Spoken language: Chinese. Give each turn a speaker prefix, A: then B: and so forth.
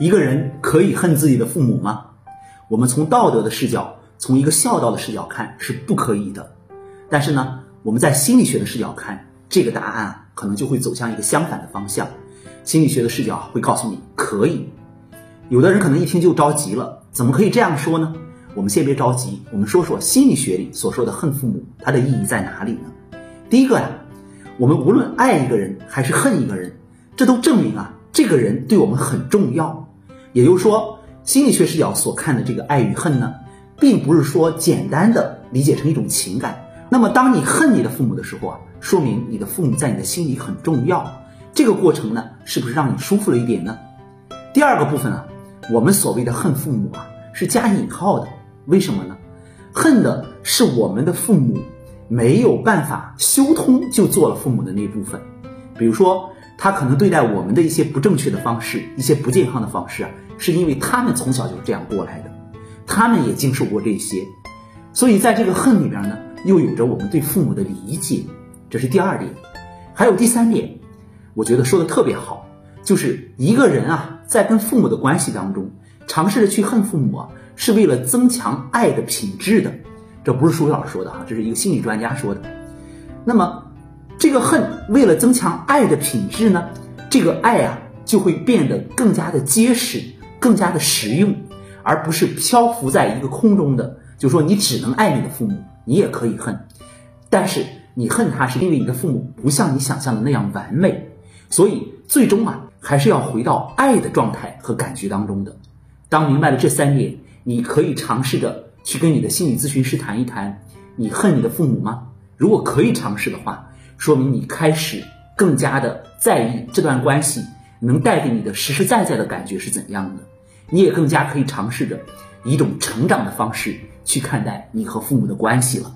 A: 一个人可以恨自己的父母吗？我们从道德的视角，从一个孝道的视角看是不可以的。但是呢，我们在心理学的视角看，这个答案，可能就会走向一个相反的方向。心理学的视角会告诉你可以。有的人可能一听就着急了，怎么可以这样说呢？我们先别着急，我们说说心理学里所说的恨父母，它的意义在哪里呢？第一个呀，我们无论爱一个人还是恨一个人，这都证明啊，这个人对我们很重要。也就是说，心理学视角所看的这个爱与恨呢，并不是说简单的理解成一种情感。那么，当你恨你的父母的时候啊，说明你的父母在你的心里很重要。这个过程呢，是不是让你舒服了一点呢？第二个部分啊，我们所谓的恨父母啊，是加引号的。为什么呢？恨的是我们的父母没有办法修通就做了父母的那部分，比如说。他可能对待我们的一些不正确的方式，一些不健康的方式啊，是因为他们从小就这样过来的，他们也经受过这些，所以在这个恨里边呢，又有着我们对父母的理解，这是第二点。还有第三点，我觉得说的特别好，就是一个人啊，在跟父母的关系当中，尝试着去恨父母啊，是为了增强爱的品质的，这不是舒老师说的哈，这是一个心理专家说的。那么。这个恨为了增强爱的品质呢，这个爱啊就会变得更加的结实，更加的实用，而不是漂浮在一个空中的。就说你只能爱你的父母，你也可以恨，但是你恨他是因为你的父母不像你想象的那样完美，所以最终啊还是要回到爱的状态和感觉当中的。当明白了这三点，你可以尝试着去跟你的心理咨询师谈一谈，你恨你的父母吗？如果可以尝试的话。说明你开始更加的在意这段关系能带给你的实实在在的感觉是怎样的，你也更加可以尝试着以一种成长的方式去看待你和父母的关系了。